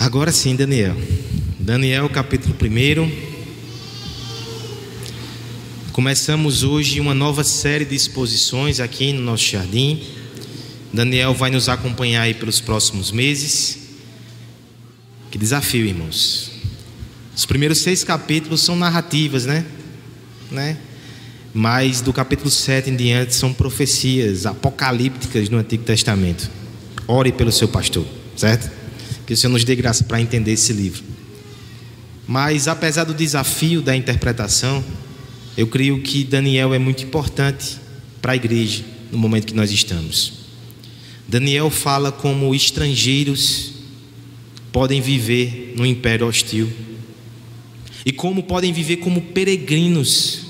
Agora sim, Daniel. Daniel, capítulo 1. Começamos hoje uma nova série de exposições aqui no nosso jardim. Daniel vai nos acompanhar aí pelos próximos meses. Que desafio, irmãos. Os primeiros seis capítulos são narrativas, né? né? Mas do capítulo 7 em diante são profecias apocalípticas no Antigo Testamento. Ore pelo seu pastor, certo? Que o Senhor nos dê graça para entender esse livro. Mas apesar do desafio da interpretação, eu creio que Daniel é muito importante para a igreja no momento que nós estamos. Daniel fala como estrangeiros podem viver no império hostil e como podem viver como peregrinos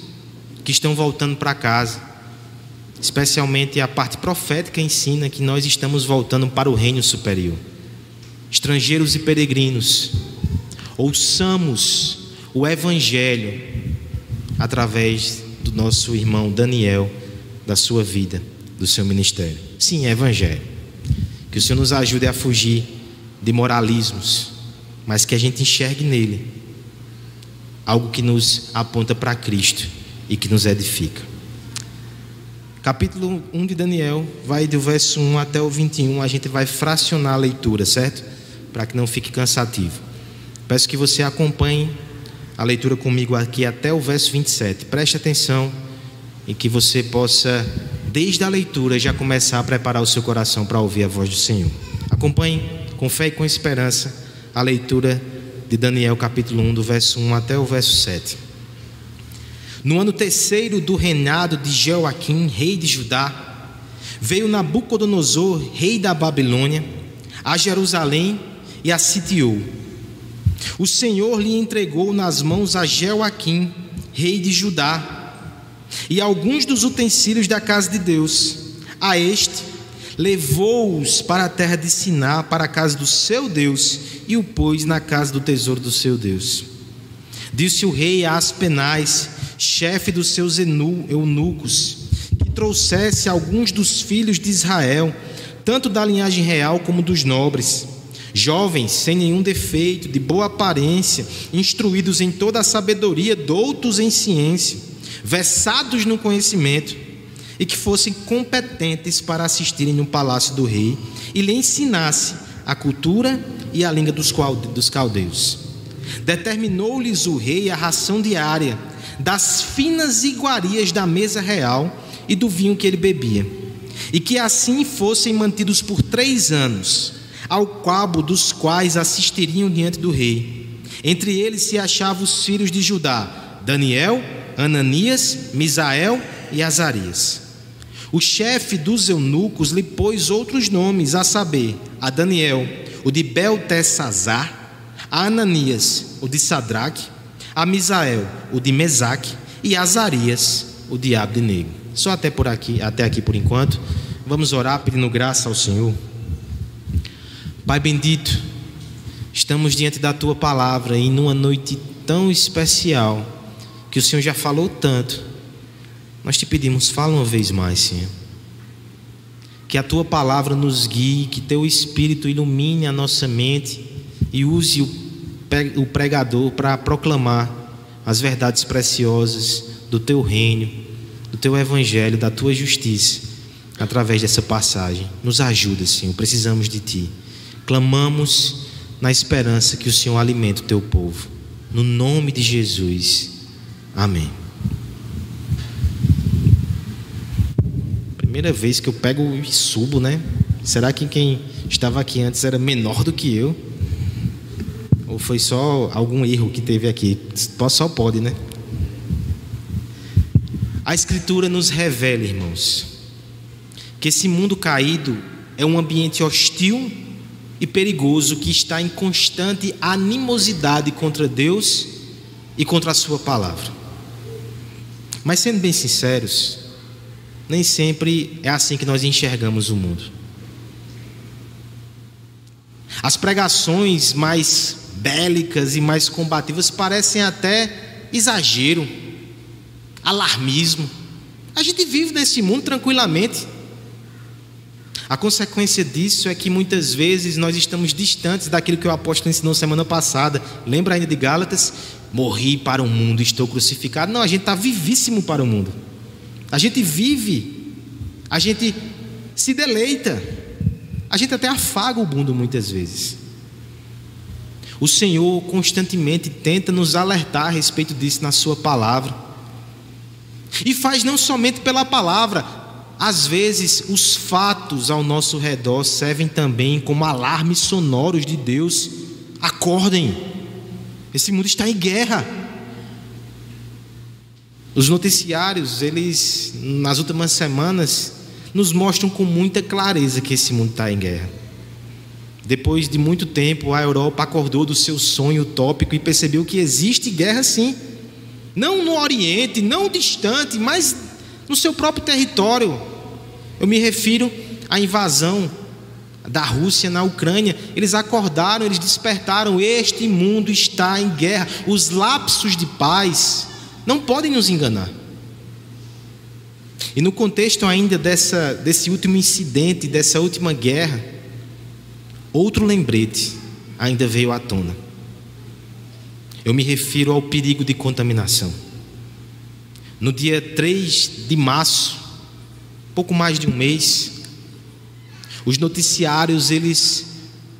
que estão voltando para casa. Especialmente a parte profética ensina que nós estamos voltando para o reino superior. Estrangeiros e peregrinos, ouçamos o evangelho através do nosso irmão Daniel, da sua vida, do seu ministério. Sim, é evangelho. Que o Senhor nos ajude a fugir de moralismos, mas que a gente enxergue nele algo que nos aponta para Cristo e que nos edifica. Capítulo 1 de Daniel, vai do verso 1 até o 21, a gente vai fracionar a leitura, certo? Para que não fique cansativo. Peço que você acompanhe a leitura comigo aqui até o verso 27. Preste atenção e que você possa, desde a leitura, já começar a preparar o seu coração para ouvir a voz do Senhor. Acompanhe com fé e com esperança a leitura de Daniel, capítulo 1, do verso 1 até o verso 7. No ano terceiro do reinado de Jeoaquim, rei de Judá, veio Nabucodonosor, rei da Babilônia, a Jerusalém e a sitiou. O Senhor lhe entregou nas mãos a Jeoaquim, rei de Judá, e alguns dos utensílios da casa de Deus. A este levou-os para a terra de Siná, para a casa do seu Deus, e o pôs na casa do tesouro do seu Deus. Disse o rei a Aspenais, chefe dos seus eunucos, que trouxesse alguns dos filhos de Israel, tanto da linhagem real como dos nobres, jovens sem nenhum defeito, de boa aparência, instruídos em toda a sabedoria, doutos em ciência, versados no conhecimento, e que fossem competentes para assistirem no palácio do rei e lhe ensinasse a cultura e a língua dos caldeus. Determinou-lhes o rei a ração diária das finas iguarias da mesa real e do vinho que ele bebia, e que assim fossem mantidos por três anos, ao cabo dos quais assistiriam diante do rei. Entre eles se achavam os filhos de Judá: Daniel, Ananias, Misael e Azarias. O chefe dos eunucos lhe pôs outros nomes, a saber, a Daniel, o de Beltesazar, a Ananias, o de Sadraque, a Misael, o de Mesaque, e Azarias, o de Abdenego. Só até por aqui, até aqui por enquanto. Vamos orar pedindo graça ao Senhor. Pai bendito, estamos diante da tua palavra e numa noite tão especial que o Senhor já falou tanto. Nós te pedimos, fala uma vez mais, Senhor que a tua palavra nos guie, que teu espírito ilumine a nossa mente e use o pregador para proclamar as verdades preciosas do teu reino, do teu evangelho, da tua justiça, através dessa passagem. Nos ajuda, Senhor, precisamos de ti. Clamamos na esperança que o Senhor alimente o teu povo. No nome de Jesus. Amém. primeira vez que eu pego e subo, né? Será que quem estava aqui antes era menor do que eu? Ou foi só algum erro que teve aqui? Só pode, né? A Escritura nos revela, irmãos, que esse mundo caído é um ambiente hostil e perigoso que está em constante animosidade contra Deus e contra a Sua palavra. Mas sendo bem sinceros, nem sempre é assim que nós enxergamos o mundo. As pregações mais bélicas e mais combativas parecem até exagero, alarmismo. A gente vive nesse mundo tranquilamente. A consequência disso é que muitas vezes nós estamos distantes daquilo que o apóstolo ensinou semana passada. Lembra ainda de Gálatas? Morri para o mundo, estou crucificado. Não, a gente está vivíssimo para o mundo. A gente vive, a gente se deleita, a gente até afaga o mundo muitas vezes. O Senhor constantemente tenta nos alertar a respeito disso na Sua palavra. E faz não somente pela palavra, às vezes os fatos ao nosso redor servem também como alarmes sonoros de Deus. Acordem, esse mundo está em guerra. Os noticiários, eles, nas últimas semanas, nos mostram com muita clareza que esse mundo está em guerra. Depois de muito tempo, a Europa acordou do seu sonho utópico e percebeu que existe guerra sim. Não no Oriente, não distante, mas no seu próprio território. Eu me refiro à invasão da Rússia na Ucrânia. Eles acordaram, eles despertaram. Este mundo está em guerra. Os lapsos de paz não podem nos enganar. E no contexto ainda dessa, desse último incidente, dessa última guerra, Outro lembrete ainda veio à tona. Eu me refiro ao perigo de contaminação. No dia 3 de março, pouco mais de um mês, os noticiários eles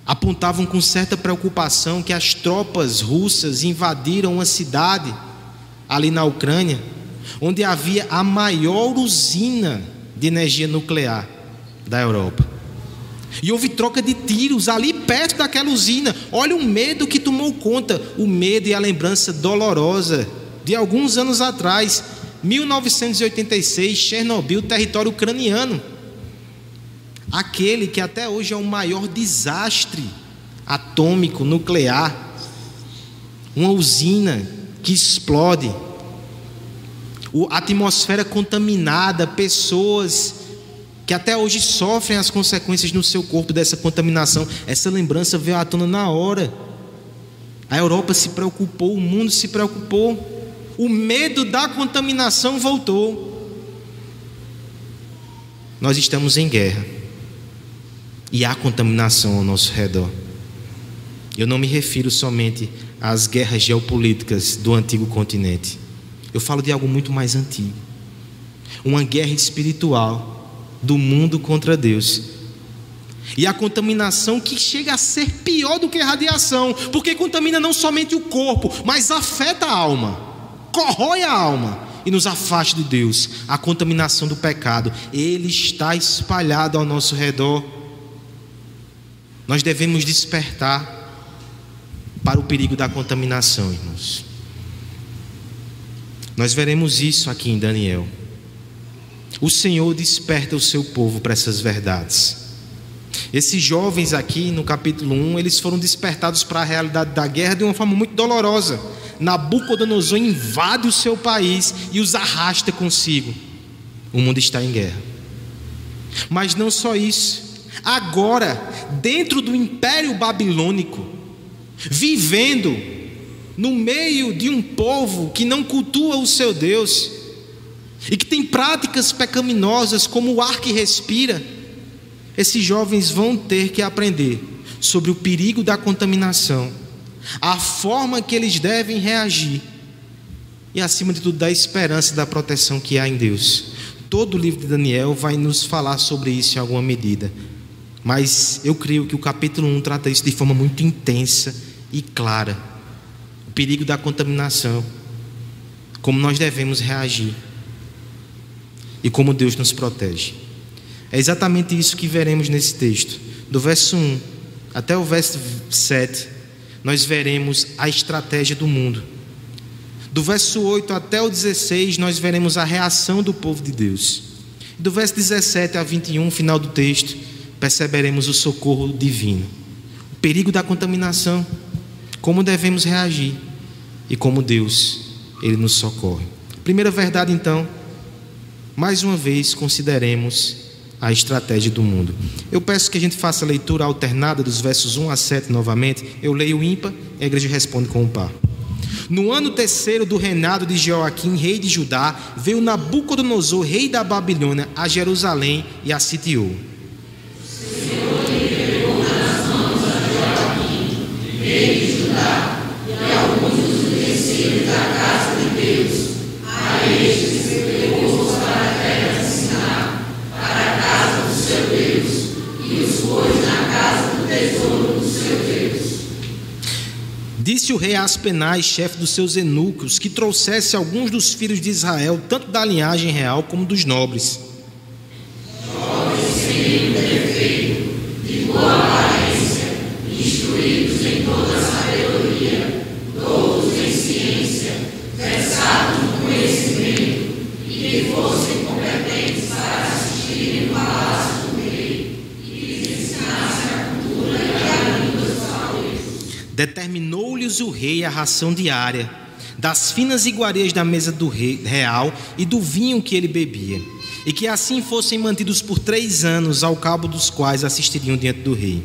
apontavam com certa preocupação que as tropas russas invadiram uma cidade ali na Ucrânia, onde havia a maior usina de energia nuclear da Europa. E houve troca de tiros ali perto daquela usina. Olha o medo que tomou conta, o medo e a lembrança dolorosa de alguns anos atrás, 1986, Chernobyl, território ucraniano. Aquele que até hoje é o maior desastre atômico nuclear. Uma usina que explode. A atmosfera contaminada, pessoas que até hoje sofrem as consequências no seu corpo dessa contaminação. Essa lembrança veio à tona na hora. A Europa se preocupou, o mundo se preocupou. O medo da contaminação voltou. Nós estamos em guerra. E há contaminação ao nosso redor. Eu não me refiro somente às guerras geopolíticas do antigo continente. Eu falo de algo muito mais antigo. Uma guerra espiritual do mundo contra Deus. E a contaminação que chega a ser pior do que a radiação, porque contamina não somente o corpo, mas afeta a alma, corrói a alma e nos afasta de Deus. A contaminação do pecado, ele está espalhado ao nosso redor. Nós devemos despertar para o perigo da contaminação, irmãos. Nós veremos isso aqui em Daniel. O Senhor desperta o seu povo para essas verdades. Esses jovens aqui no capítulo 1, eles foram despertados para a realidade da guerra de uma forma muito dolorosa. Nabucodonosor invade o seu país e os arrasta consigo. O mundo está em guerra. Mas não só isso. Agora, dentro do império babilônico, vivendo no meio de um povo que não cultua o seu Deus, e que tem práticas pecaminosas como o ar que respira, esses jovens vão ter que aprender sobre o perigo da contaminação, a forma que eles devem reagir e, acima de tudo, da esperança e da proteção que há em Deus. Todo o livro de Daniel vai nos falar sobre isso em alguma medida, mas eu creio que o capítulo 1 trata isso de forma muito intensa e clara o perigo da contaminação, como nós devemos reagir e como Deus nos protege. É exatamente isso que veremos nesse texto. Do verso 1 até o verso 7, nós veremos a estratégia do mundo. Do verso 8 até o 16, nós veremos a reação do povo de Deus. Do verso 17 a 21, final do texto, perceberemos o socorro divino. O perigo da contaminação, como devemos reagir e como Deus, ele nos socorre. Primeira verdade então, mais uma vez, consideremos a estratégia do mundo. Eu peço que a gente faça a leitura alternada dos versos 1 a 7 novamente. Eu leio o ímpar e a igreja responde com o par. No ano terceiro do reinado de Joaquim, rei de Judá, veio Nabucodonosor, rei da Babilônia, a Jerusalém e a sitiou. Rei de Judá, e alguns dos utensílios da casa de Deus, a este Disse o rei Aspenais, chefe dos seus eunucos, que trouxesse alguns dos filhos de Israel, tanto da linhagem real como dos nobres. Jovens sem defeito, de boa aparência, instruídos em toda a sabedoria, doutos em ciência, versados no conhecimento, e que fossem competentes para assistirem no palácio do rei, e que lhes ensinassem a cultura e a língua dos faleus. Determinou-lhes o rei a ração diária, das finas iguarias da mesa do rei real e do vinho que ele bebia, e que assim fossem mantidos por três anos, ao cabo dos quais assistiriam diante do rei.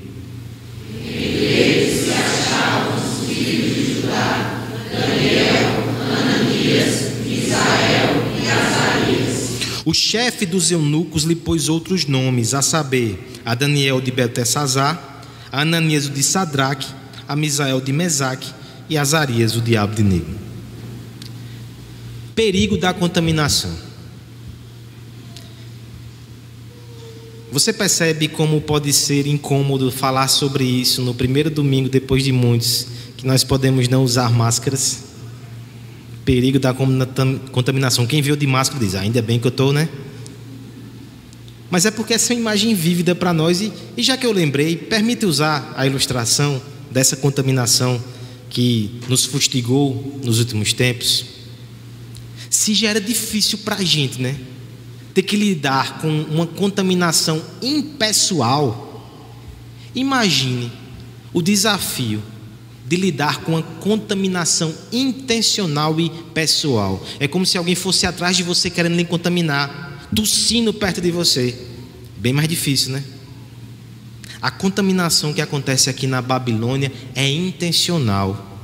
O chefe dos eunucos lhe pôs outros nomes, a saber, a Daniel de Beltesazar, a Ananias de Sadraque, a Misael de Mesaque e Azarias o diabo de negro. Perigo da contaminação. Você percebe como pode ser incômodo falar sobre isso no primeiro domingo, depois de muitos, que nós podemos não usar máscaras? Perigo da contaminação. Quem viu de máscara diz: ainda bem que eu estou, né? Mas é porque essa é uma imagem vívida para nós, e, e já que eu lembrei, permite usar a ilustração dessa contaminação que nos fustigou nos últimos tempos. Se já era difícil para a gente, né? Ter que lidar com uma contaminação impessoal, imagine o desafio de lidar com a contaminação intencional e pessoal. É como se alguém fosse atrás de você querendo lhe contaminar, tossindo perto de você. Bem mais difícil, né? A contaminação que acontece aqui na Babilônia é intencional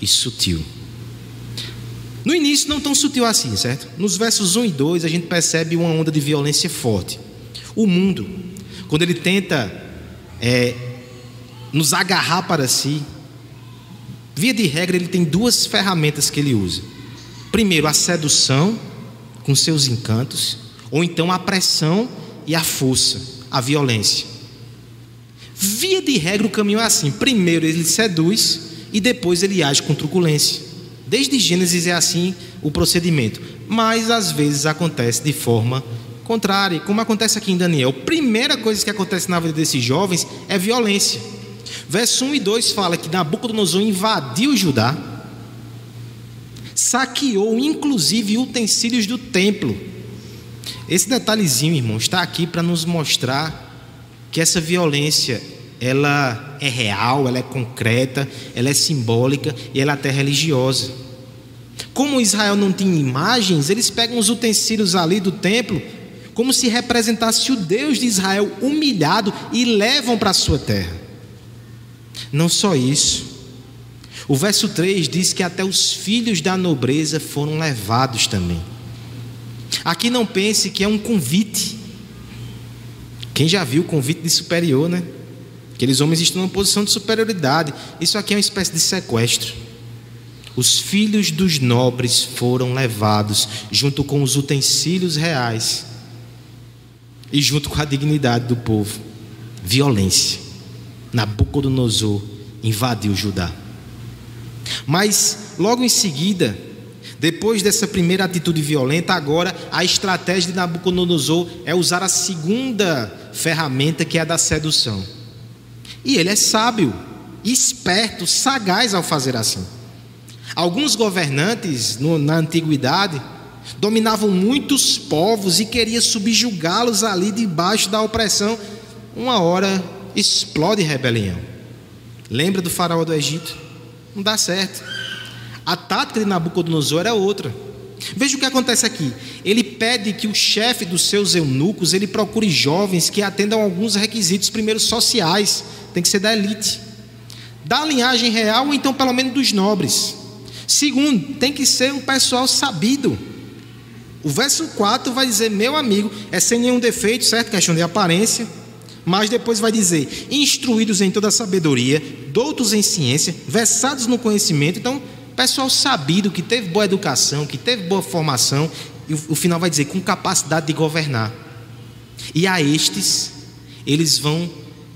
e sutil. No início, não tão sutil assim, certo? Nos versos 1 e 2, a gente percebe uma onda de violência forte. O mundo, quando ele tenta é, nos agarrar para si, Via de regra, ele tem duas ferramentas que ele usa. Primeiro, a sedução com seus encantos, ou então a pressão e a força, a violência. Via de regra, o caminho é assim: primeiro ele seduz e depois ele age com truculência. Desde Gênesis é assim o procedimento, mas às vezes acontece de forma contrária, como acontece aqui em Daniel. Primeira coisa que acontece na vida desses jovens é violência. Verso 1 e 2 fala que Nabucodonosor invadiu Judá, saqueou inclusive utensílios do templo. Esse detalhezinho, irmão, está aqui para nos mostrar que essa violência ela é real, ela é concreta, ela é simbólica e ela é até religiosa. Como Israel não tinha imagens, eles pegam os utensílios ali do templo como se representasse o Deus de Israel humilhado e levam para a sua terra. Não só isso. O verso 3 diz que até os filhos da nobreza foram levados também. Aqui não pense que é um convite. Quem já viu o convite de superior, né? Aqueles homens estão numa posição de superioridade. Isso aqui é uma espécie de sequestro. Os filhos dos nobres foram levados junto com os utensílios reais e junto com a dignidade do povo. Violência. Nabucodonosor invadiu Judá. Mas logo em seguida, depois dessa primeira atitude violenta, agora a estratégia de Nabucodonosor é usar a segunda ferramenta que é a da sedução. E ele é sábio, esperto, sagaz ao fazer assim. Alguns governantes no, na antiguidade dominavam muitos povos e queriam subjugá-los ali debaixo da opressão. Uma hora explode rebelião. Lembra do faraó do Egito? Não dá certo. A tática de Nabucodonosor era outra. Veja o que acontece aqui. Ele pede que o chefe dos seus eunucos ele procure jovens que atendam alguns requisitos, primeiro sociais, tem que ser da elite, da linhagem real ou então pelo menos dos nobres. Segundo, tem que ser um pessoal sabido. O verso 4 vai dizer: Meu amigo, é sem nenhum defeito, certo? Questão de aparência mas depois vai dizer: instruídos em toda a sabedoria, doutos em ciência, versados no conhecimento. Então, pessoal sabido, que teve boa educação, que teve boa formação, e o final vai dizer, com capacidade de governar. E a estes, eles vão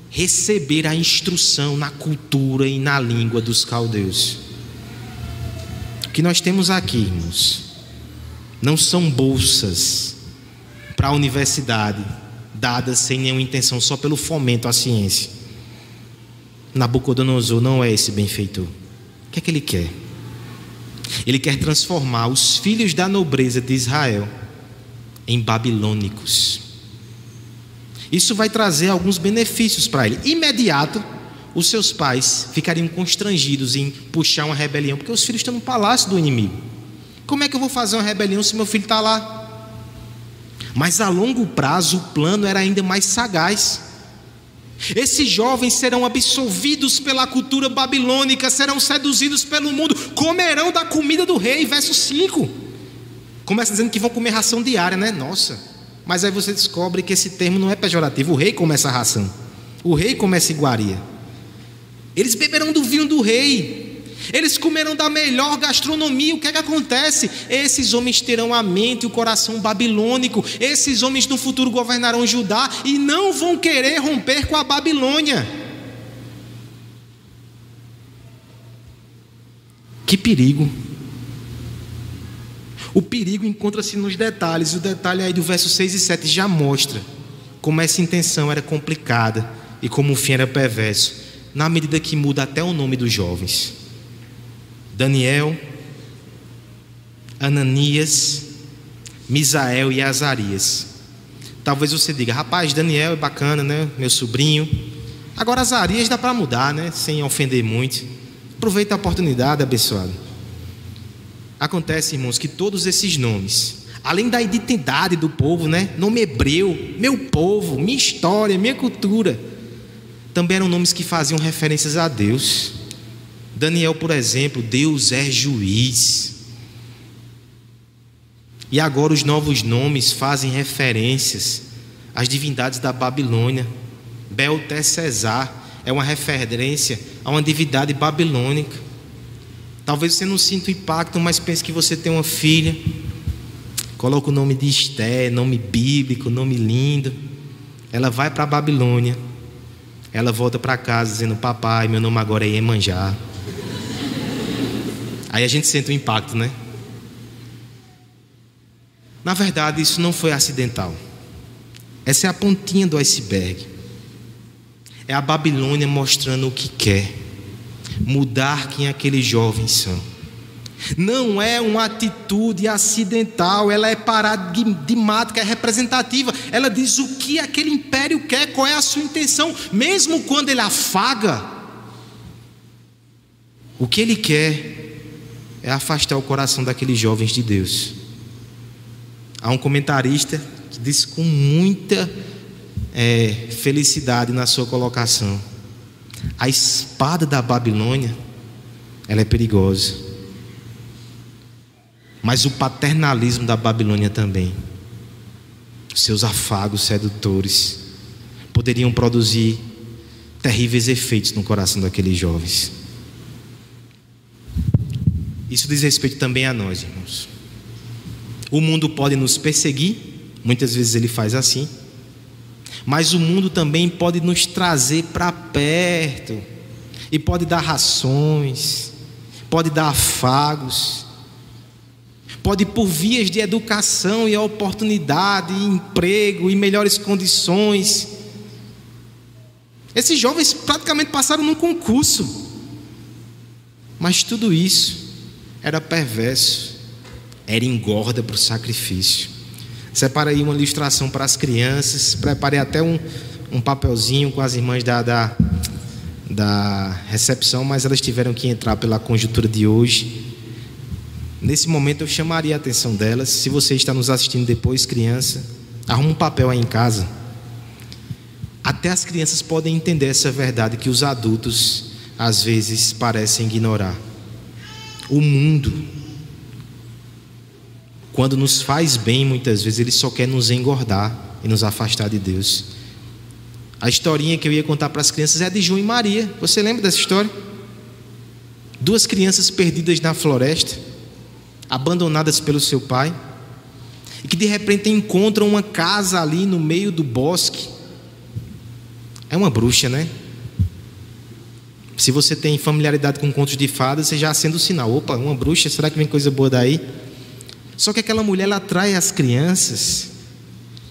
receber a instrução na cultura e na língua dos caldeus. O que nós temos aqui, irmãos, não são bolsas para a universidade dadas sem nenhuma intenção, só pelo fomento à ciência. Nabucodonosor não é esse benfeitor. O que é que ele quer? Ele quer transformar os filhos da nobreza de Israel em babilônicos. Isso vai trazer alguns benefícios para ele. Imediato, os seus pais ficariam constrangidos em puxar uma rebelião, porque os filhos estão no palácio do inimigo. Como é que eu vou fazer uma rebelião se meu filho está lá? Mas a longo prazo o plano era ainda mais sagaz. Esses jovens serão absolvidos pela cultura babilônica, serão seduzidos pelo mundo, comerão da comida do rei, verso 5. Começa dizendo que vão comer ração diária, né? Nossa. Mas aí você descobre que esse termo não é pejorativo. O rei começa a ração. O rei começa iguaria. Eles beberão do vinho do rei. Eles comerão da melhor gastronomia. O que é que acontece? Esses homens terão a mente e o coração babilônico. Esses homens no futuro governarão Judá e não vão querer romper com a Babilônia. Que perigo! O perigo encontra-se nos detalhes. O detalhe aí do verso 6 e 7 já mostra como essa intenção era complicada e como o fim era perverso, na medida que muda até o nome dos jovens. Daniel, Ananias, Misael e Azarias. Talvez você diga, rapaz, Daniel é bacana, né? Meu sobrinho. Agora Azarias dá para mudar, né? Sem ofender muito. Aproveita a oportunidade, abençoado. Acontece, irmãos, que todos esses nomes, além da identidade do povo, né? Nome hebreu, meu povo, minha história, minha cultura, também eram nomes que faziam referências a Deus. Daniel, por exemplo, Deus é juiz. E agora os novos nomes fazem referências às divindades da Babilônia. Beltesezar é uma referência a uma divindade babilônica. Talvez você não sinta o impacto, mas pense que você tem uma filha. Coloca o nome de Esté, nome bíblico, nome lindo. Ela vai para a Babilônia. Ela volta para casa dizendo: Papai, meu nome agora é Iemanjá. Aí a gente sente o impacto, né? Na verdade, isso não foi acidental. Essa é a pontinha do iceberg. É a Babilônia mostrando o que quer mudar quem aqueles jovens são. Não é uma atitude acidental, ela é paradigmática, é representativa. Ela diz o que aquele império quer, qual é a sua intenção, mesmo quando ele afaga. O que ele quer é afastar o coração daqueles jovens de Deus. Há um comentarista que diz com muita é, felicidade na sua colocação: a espada da Babilônia, ela é perigosa, mas o paternalismo da Babilônia também, seus afagos sedutores, poderiam produzir terríveis efeitos no coração daqueles jovens. Isso diz respeito também a nós, irmãos. O mundo pode nos perseguir, muitas vezes ele faz assim, mas o mundo também pode nos trazer para perto, e pode dar rações, pode dar afagos, pode por vias de educação e oportunidade, e emprego e melhores condições. Esses jovens praticamente passaram num concurso, mas tudo isso era perverso, era engorda para o sacrifício. Separa aí uma ilustração para as crianças, preparei até um, um papelzinho com as irmãs da, da, da recepção, mas elas tiveram que entrar pela conjuntura de hoje. Nesse momento eu chamaria a atenção delas. Se você está nos assistindo depois, criança, arruma um papel aí em casa. Até as crianças podem entender essa verdade que os adultos às vezes parecem ignorar. O mundo, quando nos faz bem, muitas vezes ele só quer nos engordar e nos afastar de Deus. A historinha que eu ia contar para as crianças é de João e Maria. Você lembra dessa história? Duas crianças perdidas na floresta, abandonadas pelo seu pai, e que de repente encontram uma casa ali no meio do bosque. É uma bruxa, né? Se você tem familiaridade com contos de fadas, você já acende o sinal. Opa, uma bruxa, será que vem coisa boa daí? Só que aquela mulher ela atrai as crianças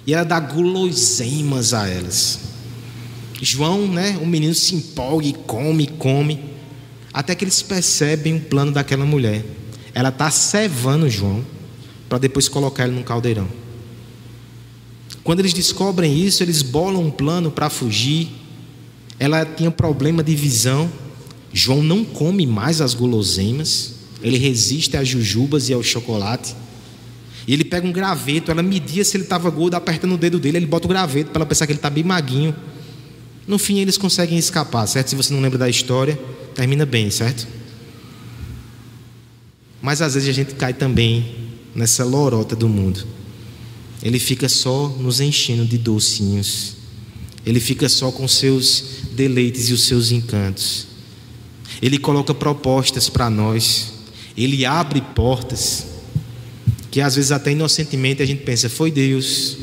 e ela dá guloseimas a elas. João, né, o menino se empolga e come, come, até que eles percebem o plano daquela mulher. Ela está cevando João para depois colocar ele num caldeirão. Quando eles descobrem isso, eles bolam um plano para fugir. Ela tinha problema de visão. João não come mais as guloseimas. Ele resiste às jujubas e ao chocolate. E ele pega um graveto, ela media se ele estava gordo, apertando o dedo dele, ele bota o graveto para ela pensar que ele está bem maguinho. No fim, eles conseguem escapar, certo? Se você não lembra da história, termina bem, certo? Mas às vezes a gente cai também nessa lorota do mundo. Ele fica só nos enchendo de docinhos. Ele fica só com seus deleites e os seus encantos. Ele coloca propostas para nós. Ele abre portas que às vezes até inocentemente a gente pensa, foi Deus.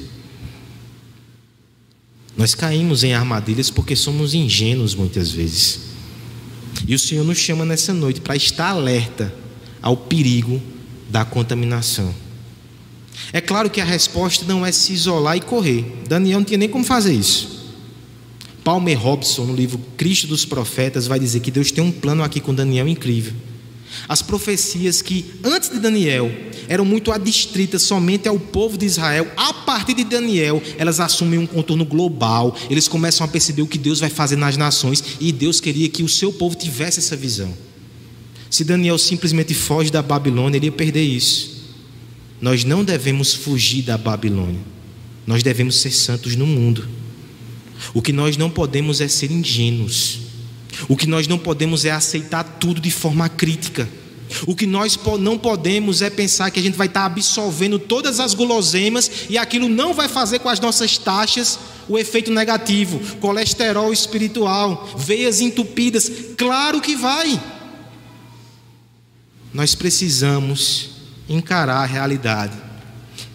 Nós caímos em armadilhas porque somos ingênuos muitas vezes. E o Senhor nos chama nessa noite para estar alerta ao perigo da contaminação. É claro que a resposta não é se isolar e correr. Daniel não tinha nem como fazer isso. Palmer Robson, no livro Cristo dos Profetas, vai dizer que Deus tem um plano aqui com Daniel incrível. As profecias que antes de Daniel eram muito adstritas somente ao povo de Israel, a partir de Daniel, elas assumem um contorno global. Eles começam a perceber o que Deus vai fazer nas nações e Deus queria que o seu povo tivesse essa visão. Se Daniel simplesmente foge da Babilônia, ele ia perder isso. Nós não devemos fugir da Babilônia. Nós devemos ser santos no mundo. O que nós não podemos é ser ingênuos. O que nós não podemos é aceitar tudo de forma crítica. O que nós não podemos é pensar que a gente vai estar absolvendo todas as guloseimas e aquilo não vai fazer com as nossas taxas o efeito negativo, colesterol espiritual, veias entupidas. Claro que vai. Nós precisamos encarar a realidade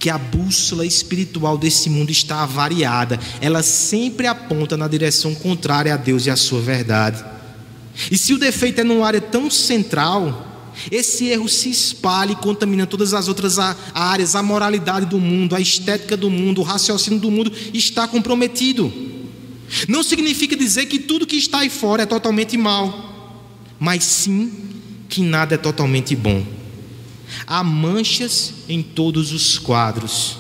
a bússola espiritual desse mundo está avariada, ela sempre aponta na direção contrária a Deus e à sua verdade. E se o defeito é numa área tão central, esse erro se espalha e contamina todas as outras áreas, a moralidade do mundo, a estética do mundo, o raciocínio do mundo está comprometido. Não significa dizer que tudo que está aí fora é totalmente mal, mas sim que nada é totalmente bom. Há manchas em todos os quadros,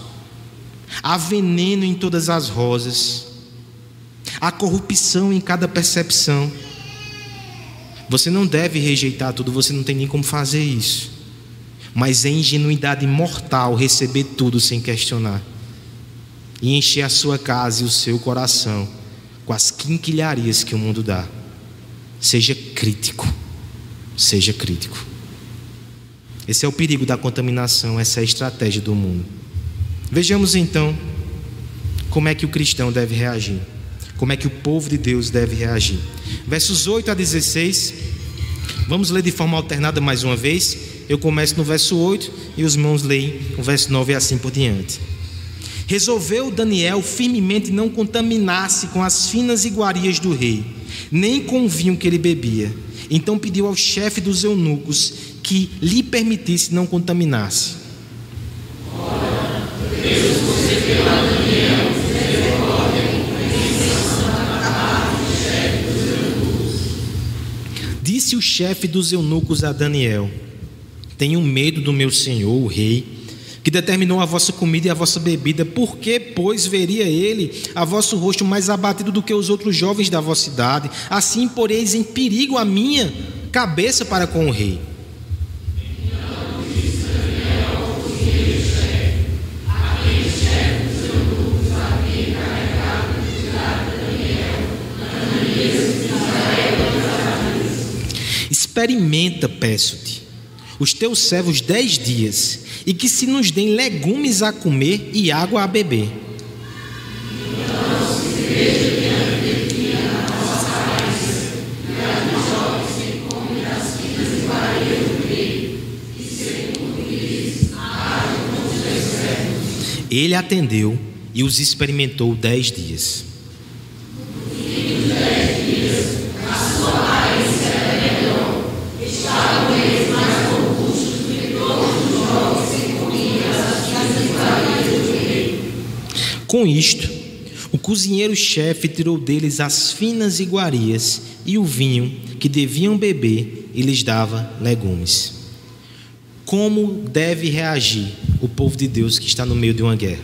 há veneno em todas as rosas, há corrupção em cada percepção. Você não deve rejeitar tudo, você não tem nem como fazer isso. Mas é ingenuidade mortal receber tudo sem questionar e encher a sua casa e o seu coração com as quinquilharias que o mundo dá. Seja crítico, seja crítico. Esse é o perigo da contaminação, essa é a estratégia do mundo. Vejamos então como é que o cristão deve reagir, como é que o povo de Deus deve reagir. Versos 8 a 16, vamos ler de forma alternada mais uma vez. Eu começo no verso 8 e os irmãos leem o verso 9 e assim por diante. Resolveu Daniel firmemente não contaminar-se com as finas iguarias do rei, nem com o vinho que ele bebia. Então pediu ao chefe dos eunucos que lhe permitisse não contaminar-se. Disse o chefe dos eunucos a Daniel: Tenho medo do meu senhor, o rei, que determinou a vossa comida e a vossa bebida, porque, pois, veria ele a vosso rosto mais abatido do que os outros jovens da vossa idade, assim poreis em perigo a minha cabeça para com o rei. experimenta, peço-te, os teus servos dez dias, e que se nos deem legumes a comer e água a beber. Ele atendeu e os experimentou dez dias. Com isto, o cozinheiro-chefe tirou deles as finas iguarias e o vinho que deviam beber e lhes dava legumes. Como deve reagir o povo de Deus que está no meio de uma guerra?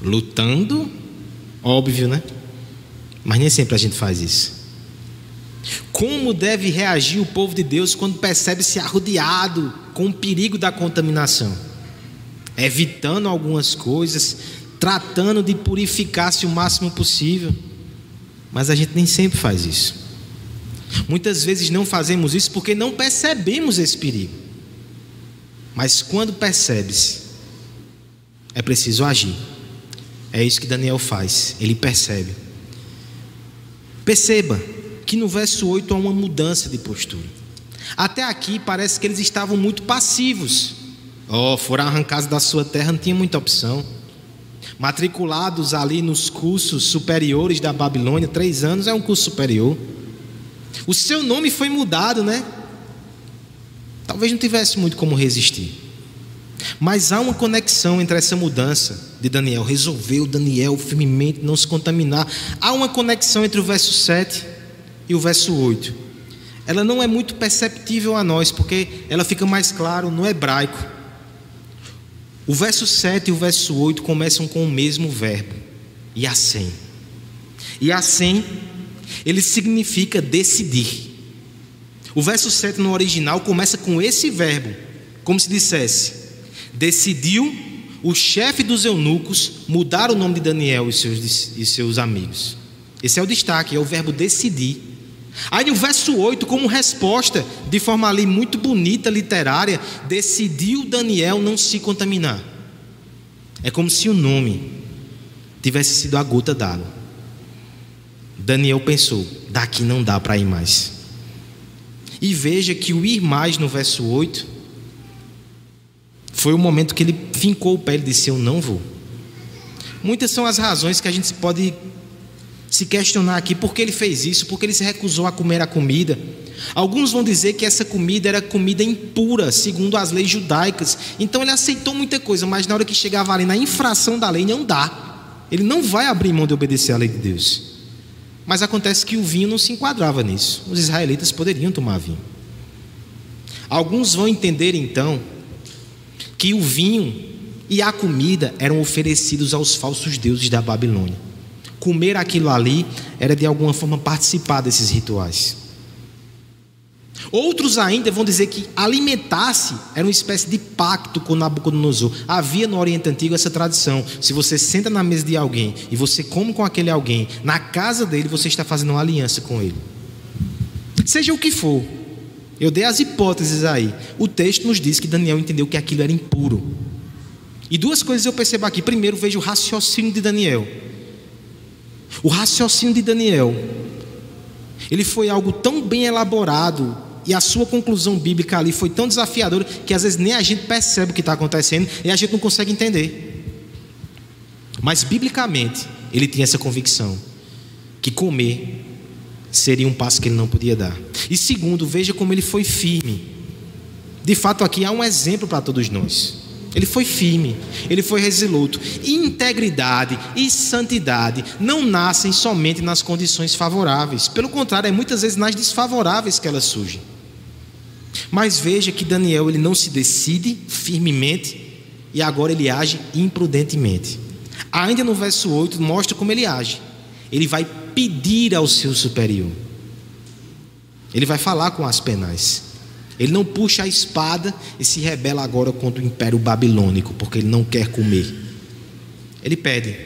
Lutando, óbvio, né? Mas nem sempre a gente faz isso. Como deve reagir o povo de Deus quando percebe-se arrodeado com o perigo da contaminação? Evitando algumas coisas, tratando de purificar-se o máximo possível. Mas a gente nem sempre faz isso. Muitas vezes não fazemos isso porque não percebemos esse perigo. Mas quando percebe-se, é preciso agir. É isso que Daniel faz, ele percebe. Perceba que no verso 8 há uma mudança de postura. Até aqui parece que eles estavam muito passivos. Oh, foram arrancados da sua terra, não tinha muita opção matriculados ali nos cursos superiores da Babilônia, três anos é um curso superior. O seu nome foi mudado, né? Talvez não tivesse muito como resistir. Mas há uma conexão entre essa mudança de Daniel. Resolveu Daniel firmemente não se contaminar. Há uma conexão entre o verso 7 e o verso 8. Ela não é muito perceptível a nós, porque ela fica mais claro no hebraico. O verso 7 e o verso 8 começam com o mesmo verbo, Yassem. Yassem, ele significa decidir. O verso 7 no original começa com esse verbo, como se dissesse: decidiu o chefe dos eunucos mudar o nome de Daniel e seus, e seus amigos. Esse é o destaque, é o verbo decidir. Aí no verso 8, como resposta, de forma ali muito bonita, literária, decidiu Daniel não se contaminar. É como se o nome tivesse sido a gota d'água. Daniel pensou: daqui não dá para ir mais. E veja que o ir mais no verso 8 foi o momento que ele fincou o pé e disse: Eu não vou. Muitas são as razões que a gente pode se questionar aqui por que ele fez isso, por que ele se recusou a comer a comida. Alguns vão dizer que essa comida era comida impura, segundo as leis judaicas. Então ele aceitou muita coisa, mas na hora que chegava ali na infração da lei, não dá. Ele não vai abrir mão de obedecer à lei de Deus. Mas acontece que o vinho não se enquadrava nisso. Os israelitas poderiam tomar vinho. Alguns vão entender então que o vinho e a comida eram oferecidos aos falsos deuses da Babilônia comer aquilo ali era de alguma forma participar desses rituais. Outros ainda vão dizer que alimentar-se era uma espécie de pacto com Nabucodonosor. Havia no Oriente Antigo essa tradição. Se você senta na mesa de alguém e você come com aquele alguém, na casa dele você está fazendo uma aliança com ele. Seja o que for, eu dei as hipóteses aí. O texto nos diz que Daniel entendeu que aquilo era impuro. E duas coisas eu percebo aqui. Primeiro, vejo o raciocínio de Daniel. O raciocínio de Daniel, ele foi algo tão bem elaborado e a sua conclusão bíblica ali foi tão desafiadora que às vezes nem a gente percebe o que está acontecendo e a gente não consegue entender. Mas biblicamente ele tinha essa convicção que comer seria um passo que ele não podia dar. E segundo, veja como ele foi firme. De fato, aqui há um exemplo para todos nós. Ele foi firme, ele foi resoluto. Integridade e santidade não nascem somente nas condições favoráveis, pelo contrário, é muitas vezes nas desfavoráveis que elas surgem. Mas veja que Daniel ele não se decide firmemente e agora ele age imprudentemente. Ainda no verso 8 mostra como ele age. Ele vai pedir ao seu superior. Ele vai falar com as penais. Ele não puxa a espada e se rebela agora contra o império babilônico, porque ele não quer comer. Ele pede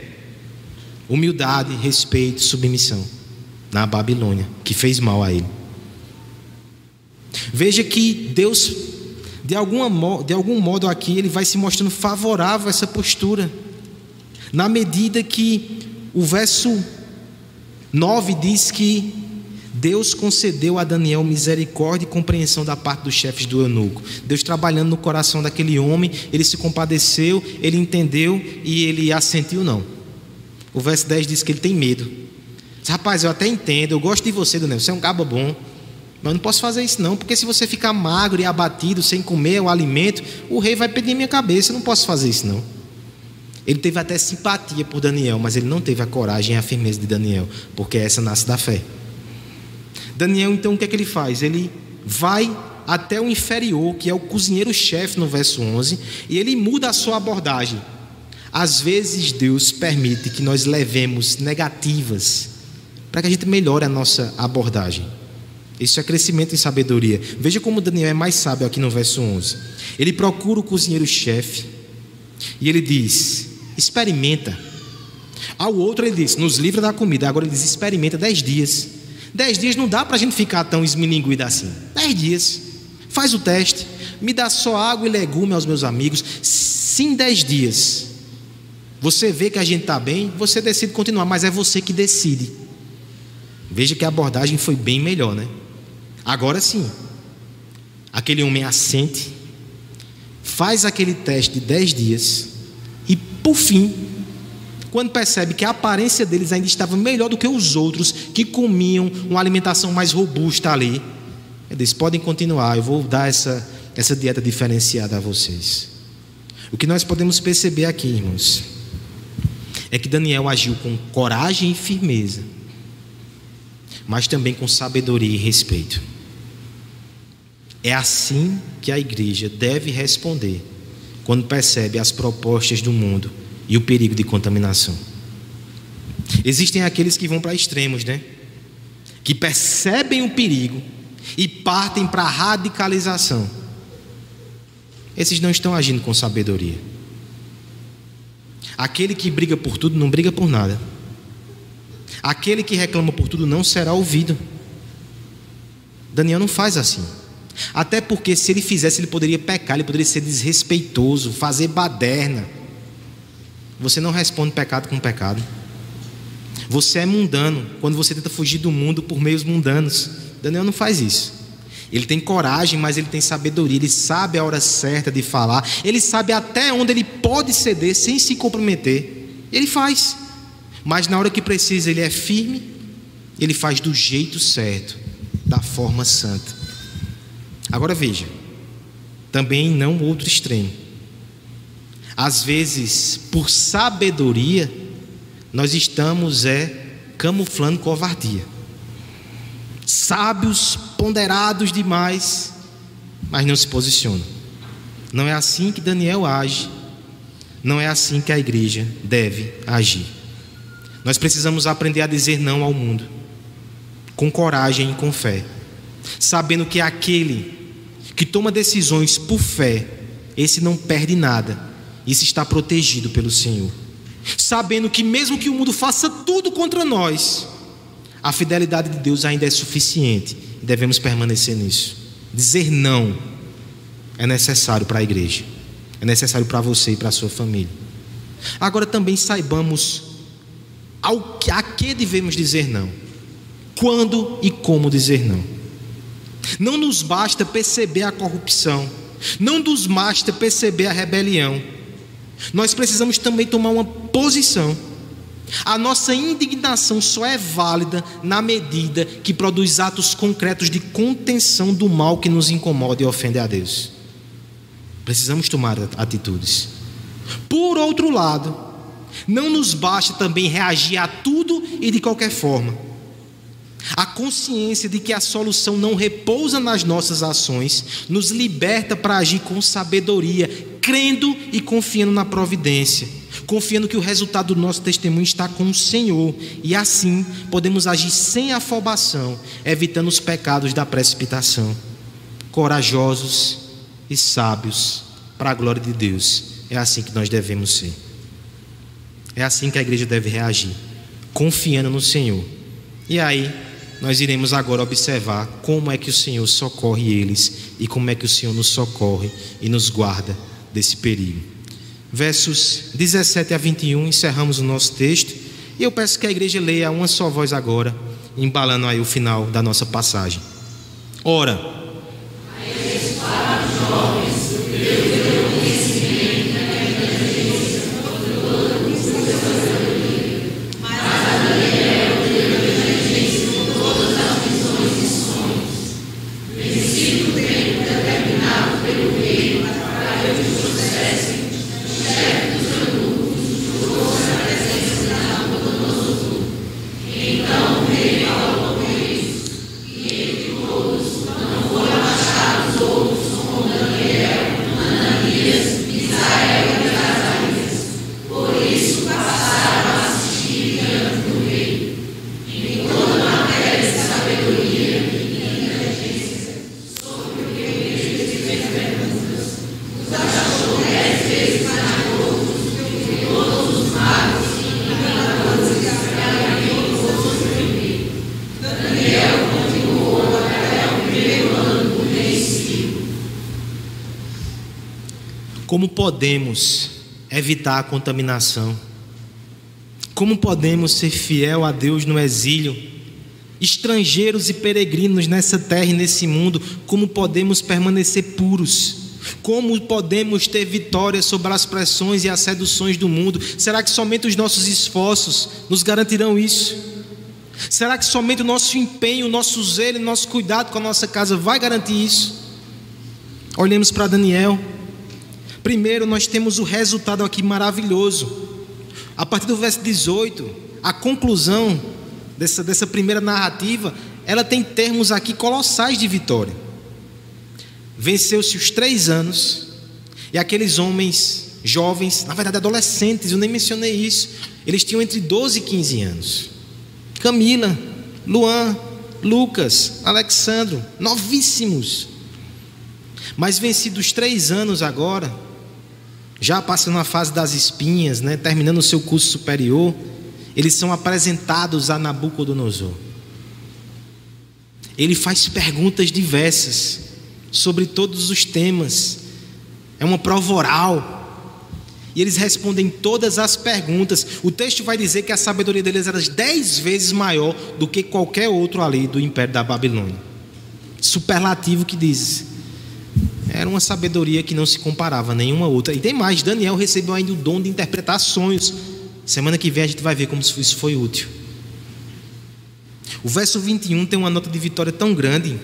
humildade, respeito, submissão na Babilônia, que fez mal a ele. Veja que Deus, de, alguma, de algum modo aqui, ele vai se mostrando favorável a essa postura, na medida que o verso 9 diz que Deus concedeu a Daniel misericórdia e compreensão da parte dos chefes do eunuco. Deus trabalhando no coração daquele homem, ele se compadeceu, ele entendeu e ele assentiu não. O verso 10 diz que ele tem medo. Rapaz, eu até entendo, eu gosto de você, Daniel, você é um cabo bom. Mas eu não posso fazer isso não, porque se você ficar magro e abatido, sem comer o alimento, o rei vai pedir minha cabeça, eu não posso fazer isso não. Ele teve até simpatia por Daniel, mas ele não teve a coragem e a firmeza de Daniel, porque essa nasce da fé. Daniel, então, o que é que ele faz? Ele vai até o inferior, que é o cozinheiro-chefe, no verso 11, e ele muda a sua abordagem. Às vezes, Deus permite que nós levemos negativas para que a gente melhore a nossa abordagem. Isso é crescimento em sabedoria. Veja como Daniel é mais sábio aqui no verso 11. Ele procura o cozinheiro-chefe e ele diz: experimenta. Ao outro ele diz: nos livra da comida. Agora ele diz: experimenta dez dias. Dez dias não dá para a gente ficar tão esmilinguido assim. Dez dias. Faz o teste. Me dá só água e legume aos meus amigos. Sim, dez dias. Você vê que a gente está bem, você decide continuar, mas é você que decide. Veja que a abordagem foi bem melhor, né? Agora sim, aquele homem assente, faz aquele teste de dez dias e, por fim, quando percebe que a aparência deles ainda estava melhor do que os outros que comiam uma alimentação mais robusta ali. Ele podem continuar, eu vou dar essa, essa dieta diferenciada a vocês. O que nós podemos perceber aqui, irmãos, é que Daniel agiu com coragem e firmeza, mas também com sabedoria e respeito. É assim que a igreja deve responder quando percebe as propostas do mundo e o perigo de contaminação. Existem aqueles que vão para extremos, né? Que percebem o perigo e partem para a radicalização. Esses não estão agindo com sabedoria. Aquele que briga por tudo não briga por nada. Aquele que reclama por tudo não será ouvido. Daniel não faz assim. Até porque se ele fizesse, ele poderia pecar, ele poderia ser desrespeitoso, fazer baderna você não responde pecado com pecado. Você é mundano quando você tenta fugir do mundo por meios mundanos. Daniel não faz isso. Ele tem coragem, mas ele tem sabedoria. Ele sabe a hora certa de falar. Ele sabe até onde ele pode ceder sem se comprometer. Ele faz. Mas na hora que precisa, ele é firme. Ele faz do jeito certo, da forma santa. Agora veja. Também não outro extremo. Às vezes, por sabedoria, nós estamos é camuflando covardia. Sábios, ponderados demais, mas não se posicionam. Não é assim que Daniel age. Não é assim que a igreja deve agir. Nós precisamos aprender a dizer não ao mundo, com coragem e com fé, sabendo que aquele que toma decisões por fé, esse não perde nada, isso está protegido pelo Senhor. Sabendo que, mesmo que o mundo faça tudo contra nós, a fidelidade de Deus ainda é suficiente e devemos permanecer nisso. Dizer não é necessário para a igreja, é necessário para você e para a sua família. Agora também saibamos ao que, a que devemos dizer não, quando e como dizer não. Não nos basta perceber a corrupção, não nos basta perceber a rebelião nós precisamos também tomar uma posição. A nossa indignação só é válida na medida que produz atos concretos de contenção do mal que nos incomoda e ofende a Deus. Precisamos tomar atitudes. Por outro lado, não nos basta também reagir a tudo e de qualquer forma. A consciência de que a solução não repousa nas nossas ações nos liberta para agir com sabedoria crendo e confiando na providência, confiando que o resultado do nosso testemunho está com o Senhor, e assim podemos agir sem afobação, evitando os pecados da precipitação. Corajosos e sábios para a glória de Deus. É assim que nós devemos ser. É assim que a igreja deve reagir, confiando no Senhor. E aí, nós iremos agora observar como é que o Senhor socorre eles e como é que o Senhor nos socorre e nos guarda desse perigo. Versos 17 a 21, encerramos o nosso texto. E eu peço que a igreja leia uma só voz agora embalando aí o final da nossa passagem. Ora, evitar a contaminação? Como podemos ser fiel a Deus no exílio? Estrangeiros e peregrinos nessa terra e nesse mundo, como podemos permanecer puros? Como podemos ter vitória sobre as pressões e as seduções do mundo? Será que somente os nossos esforços nos garantirão isso? Será que somente o nosso empenho, o nosso zelo, o nosso cuidado com a nossa casa vai garantir isso? Olhemos para Daniel. Primeiro, nós temos o resultado aqui maravilhoso. A partir do verso 18, a conclusão dessa, dessa primeira narrativa, ela tem termos aqui colossais de vitória. Venceu-se os três anos, e aqueles homens jovens, na verdade adolescentes, eu nem mencionei isso, eles tinham entre 12 e 15 anos. Camila, Luan, Lucas, Alexandro, novíssimos. Mas vencidos três anos agora, já passando a fase das espinhas, né, terminando o seu curso superior, eles são apresentados a Nabucodonosor. Ele faz perguntas diversas sobre todos os temas. É uma prova oral. E eles respondem todas as perguntas. O texto vai dizer que a sabedoria deles era dez vezes maior do que qualquer outro ali do império da Babilônia. Superlativo que diz. Era uma sabedoria que não se comparava a nenhuma outra. E tem mais, Daniel recebeu ainda o dom de interpretar sonhos. Semana que vem a gente vai ver como isso foi útil. O verso 21 tem uma nota de vitória tão grande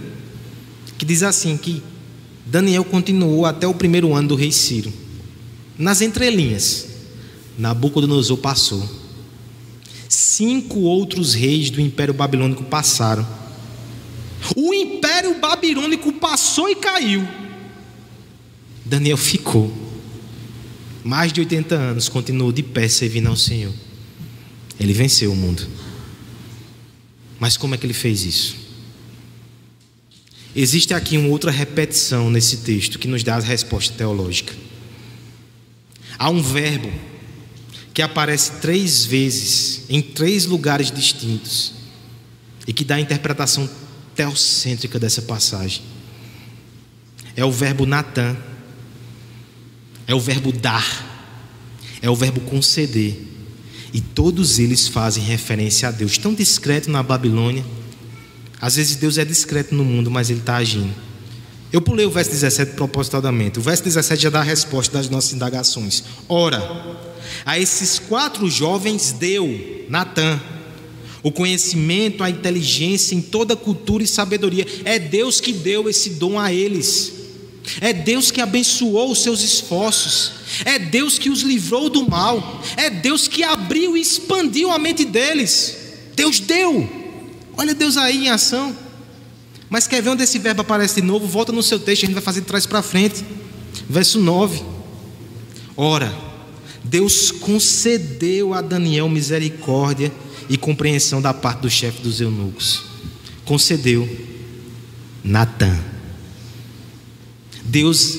que diz assim que Daniel continuou até o primeiro ano do rei Ciro. Nas entrelinhas, Nabucodonosor passou. Cinco outros reis do Império Babilônico passaram. O Império Babilônico passou e caiu. Daniel ficou. Mais de 80 anos, continuou de pé servindo ao Senhor. Ele venceu o mundo. Mas como é que ele fez isso? Existe aqui uma outra repetição nesse texto que nos dá a resposta teológica. Há um verbo que aparece três vezes em três lugares distintos e que dá a interpretação teocêntrica dessa passagem. É o verbo Natan é o verbo dar, é o verbo conceder. E todos eles fazem referência a Deus, tão discreto na Babilônia. Às vezes Deus é discreto no mundo, mas Ele está agindo. Eu pulei o verso 17 propositadamente. O verso 17 já dá a resposta das nossas indagações. Ora, a esses quatro jovens deu Natan o conhecimento, a inteligência em toda cultura e sabedoria. É Deus que deu esse dom a eles. É Deus que abençoou os seus esforços. É Deus que os livrou do mal. É Deus que abriu e expandiu a mente deles. Deus deu. Olha Deus aí em ação. Mas quer ver onde esse verbo aparece de novo? Volta no seu texto, a gente vai fazer de trás para frente. Verso 9. Ora, Deus concedeu a Daniel misericórdia e compreensão da parte do chefe dos eunucos. Concedeu Natan Deus,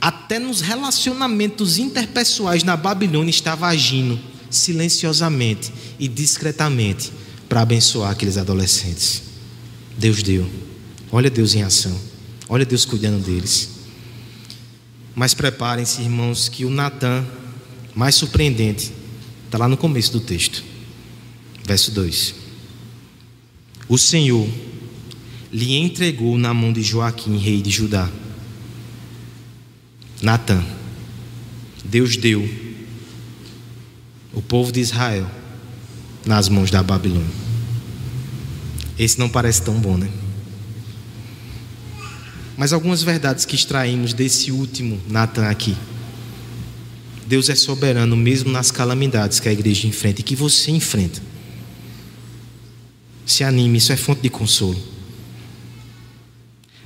até nos relacionamentos interpessoais na Babilônia, estava agindo silenciosamente e discretamente para abençoar aqueles adolescentes. Deus deu. Olha Deus em ação. Olha Deus cuidando deles. Mas preparem-se, irmãos, que o Natan, mais surpreendente, está lá no começo do texto. Verso 2. o Senhor lhe entregou na mão de Joaquim, rei de Judá. Natã, Deus deu o povo de Israel nas mãos da Babilônia. Esse não parece tão bom, né? Mas algumas verdades que extraímos desse último Natan aqui. Deus é soberano mesmo nas calamidades que a igreja enfrenta e que você enfrenta. Se anime, isso é fonte de consolo.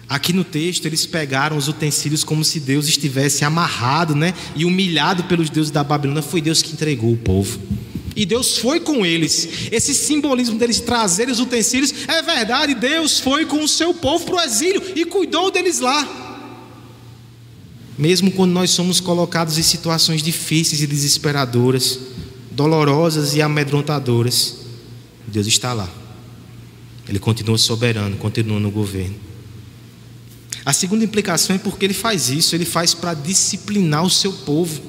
Aqui no texto, eles pegaram os utensílios como se Deus estivesse amarrado né, e humilhado pelos deuses da Babilônia. Foi Deus que entregou o povo e Deus foi com eles. Esse simbolismo deles trazerem os utensílios é verdade. Deus foi com o seu povo para o exílio e cuidou deles lá. Mesmo quando nós somos colocados em situações difíceis e desesperadoras, dolorosas e amedrontadoras, Deus está lá. Ele continua soberano, continua no governo. A segunda implicação é porque ele faz isso, ele faz para disciplinar o seu povo.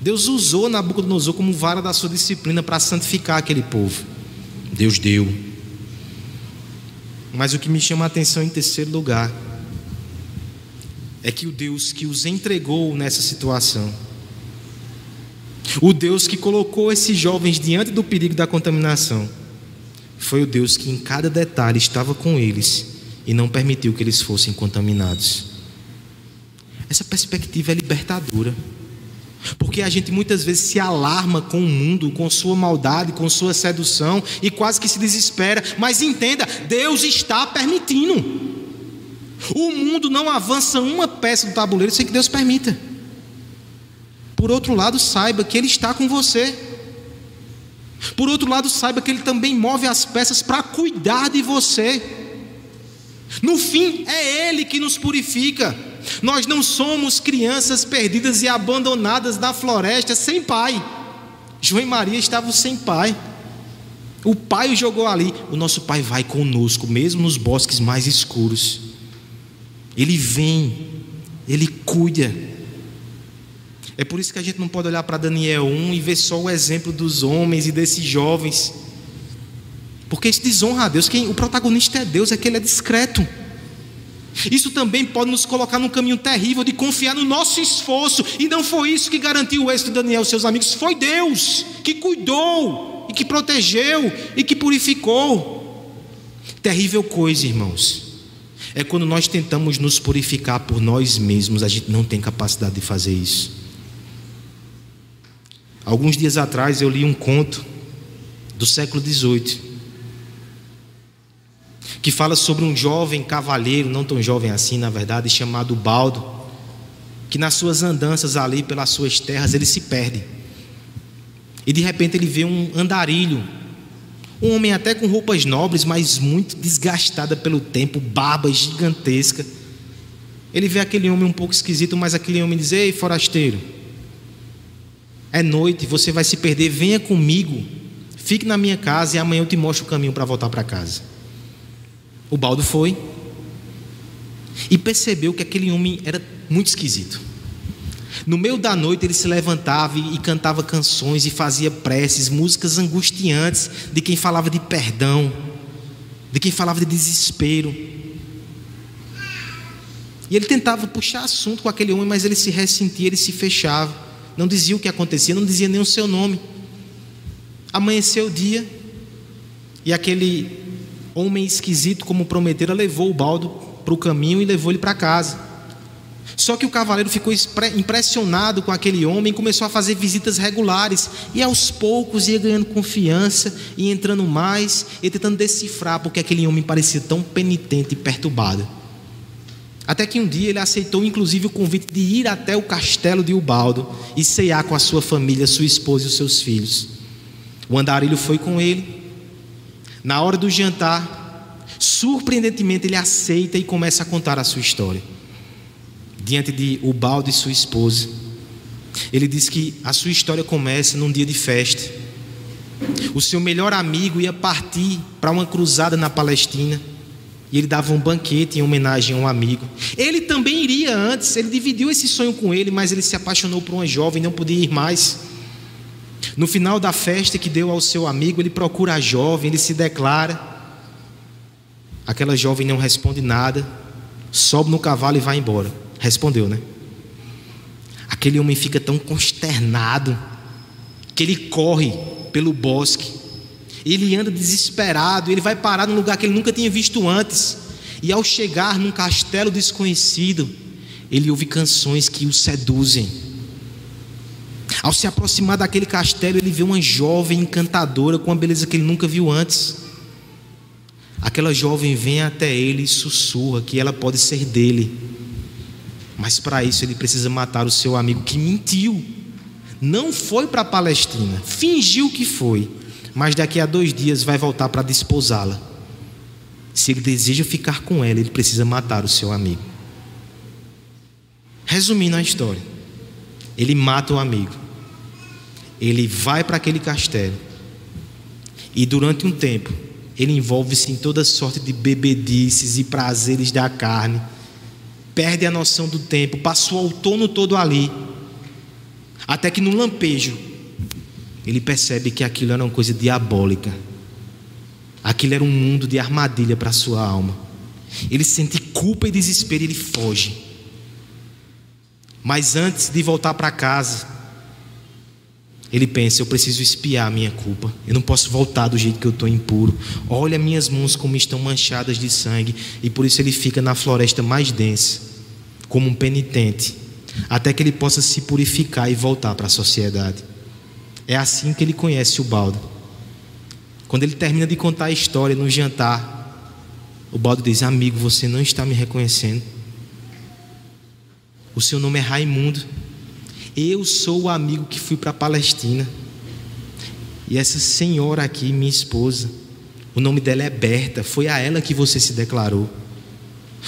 Deus usou Nabucodonosor como vara da sua disciplina para santificar aquele povo. Deus deu. Mas o que me chama a atenção em terceiro lugar é que o Deus que os entregou nessa situação, o Deus que colocou esses jovens diante do perigo da contaminação, foi o Deus que em cada detalhe estava com eles e não permitiu que eles fossem contaminados. Essa perspectiva é libertadora. Porque a gente muitas vezes se alarma com o mundo, com sua maldade, com sua sedução e quase que se desespera. Mas entenda, Deus está permitindo. O mundo não avança uma peça do tabuleiro sem que Deus permita. Por outro lado, saiba que Ele está com você. Por outro lado, saiba que Ele também move as peças para cuidar de você. No fim, é Ele que nos purifica. Nós não somos crianças perdidas e abandonadas na floresta sem pai. João e Maria estavam sem pai. O pai o jogou ali. O nosso pai vai conosco, mesmo nos bosques mais escuros. Ele vem, ele cuida. É por isso que a gente não pode olhar para Daniel 1 e ver só o exemplo dos homens e desses jovens. Porque isso desonra a Deus. Quem, o protagonista é Deus, é que ele é discreto. Isso também pode nos colocar num caminho terrível de confiar no nosso esforço, e não foi isso que garantiu o êxito de Daniel e seus amigos, foi Deus que cuidou, e que protegeu, e que purificou. Terrível coisa, irmãos, é quando nós tentamos nos purificar por nós mesmos, a gente não tem capacidade de fazer isso. Alguns dias atrás eu li um conto do século XVIII que fala sobre um jovem cavalheiro, não tão jovem assim, na verdade, chamado Baldo, que nas suas andanças ali pelas suas terras ele se perde. E de repente ele vê um andarilho, um homem até com roupas nobres, mas muito desgastada pelo tempo, barba gigantesca. Ele vê aquele homem um pouco esquisito, mas aquele homem diz: Ei, forasteiro, é noite, você vai se perder, venha comigo, fique na minha casa e amanhã eu te mostro o caminho para voltar para casa. O baldo foi e percebeu que aquele homem era muito esquisito. No meio da noite ele se levantava e cantava canções e fazia preces, músicas angustiantes de quem falava de perdão, de quem falava de desespero. E ele tentava puxar assunto com aquele homem, mas ele se ressentia, ele se fechava, não dizia o que acontecia, não dizia nem o seu nome. Amanheceu o dia e aquele homem esquisito como prometera levou o baldo para o caminho e levou ele para casa. Só que o cavaleiro ficou impressionado com aquele homem e começou a fazer visitas regulares. E aos poucos ia ganhando confiança e entrando mais e tentando decifrar porque aquele homem parecia tão penitente e perturbado. Até que um dia ele aceitou inclusive o convite de ir até o castelo de Ubaldo e cear com a sua família, sua esposa e os seus filhos. O andarilho foi com ele na hora do jantar, surpreendentemente ele aceita e começa a contar a sua história. Diante de Ubaldo e sua esposa. Ele diz que a sua história começa num dia de festa. O seu melhor amigo ia partir para uma cruzada na Palestina. E ele dava um banquete em homenagem a um amigo. Ele também iria antes, ele dividiu esse sonho com ele, mas ele se apaixonou por uma jovem, não podia ir mais. No final da festa que deu ao seu amigo, ele procura a jovem, ele se declara. Aquela jovem não responde nada, sobe no cavalo e vai embora. Respondeu, né? Aquele homem fica tão consternado que ele corre pelo bosque. Ele anda desesperado, ele vai parar num lugar que ele nunca tinha visto antes. E ao chegar num castelo desconhecido, ele ouve canções que o seduzem. Ao se aproximar daquele castelo, ele vê uma jovem encantadora com uma beleza que ele nunca viu antes. Aquela jovem vem até ele e sussurra que ela pode ser dele. Mas para isso ele precisa matar o seu amigo que mentiu. Não foi para a Palestina, fingiu que foi, mas daqui a dois dias vai voltar para desposá-la. Se ele deseja ficar com ela, ele precisa matar o seu amigo. Resumindo a história, ele mata o amigo, ele vai para aquele castelo, e durante um tempo, ele envolve-se em toda sorte de bebedices e prazeres da carne, perde a noção do tempo, passou o outono todo ali, até que no lampejo, ele percebe que aquilo era uma coisa diabólica, aquilo era um mundo de armadilha para sua alma. Ele sente culpa e desespero e ele foge. Mas antes de voltar para casa, ele pensa: eu preciso espiar a minha culpa. Eu não posso voltar do jeito que eu estou impuro. Olha minhas mãos como estão manchadas de sangue. E por isso ele fica na floresta mais densa, como um penitente, até que ele possa se purificar e voltar para a sociedade. É assim que ele conhece o baldo. Quando ele termina de contar a história no jantar, o baldo diz: Amigo, você não está me reconhecendo. O seu nome é Raimundo. Eu sou o amigo que fui para a Palestina. E essa senhora aqui, minha esposa, o nome dela é Berta, foi a ela que você se declarou.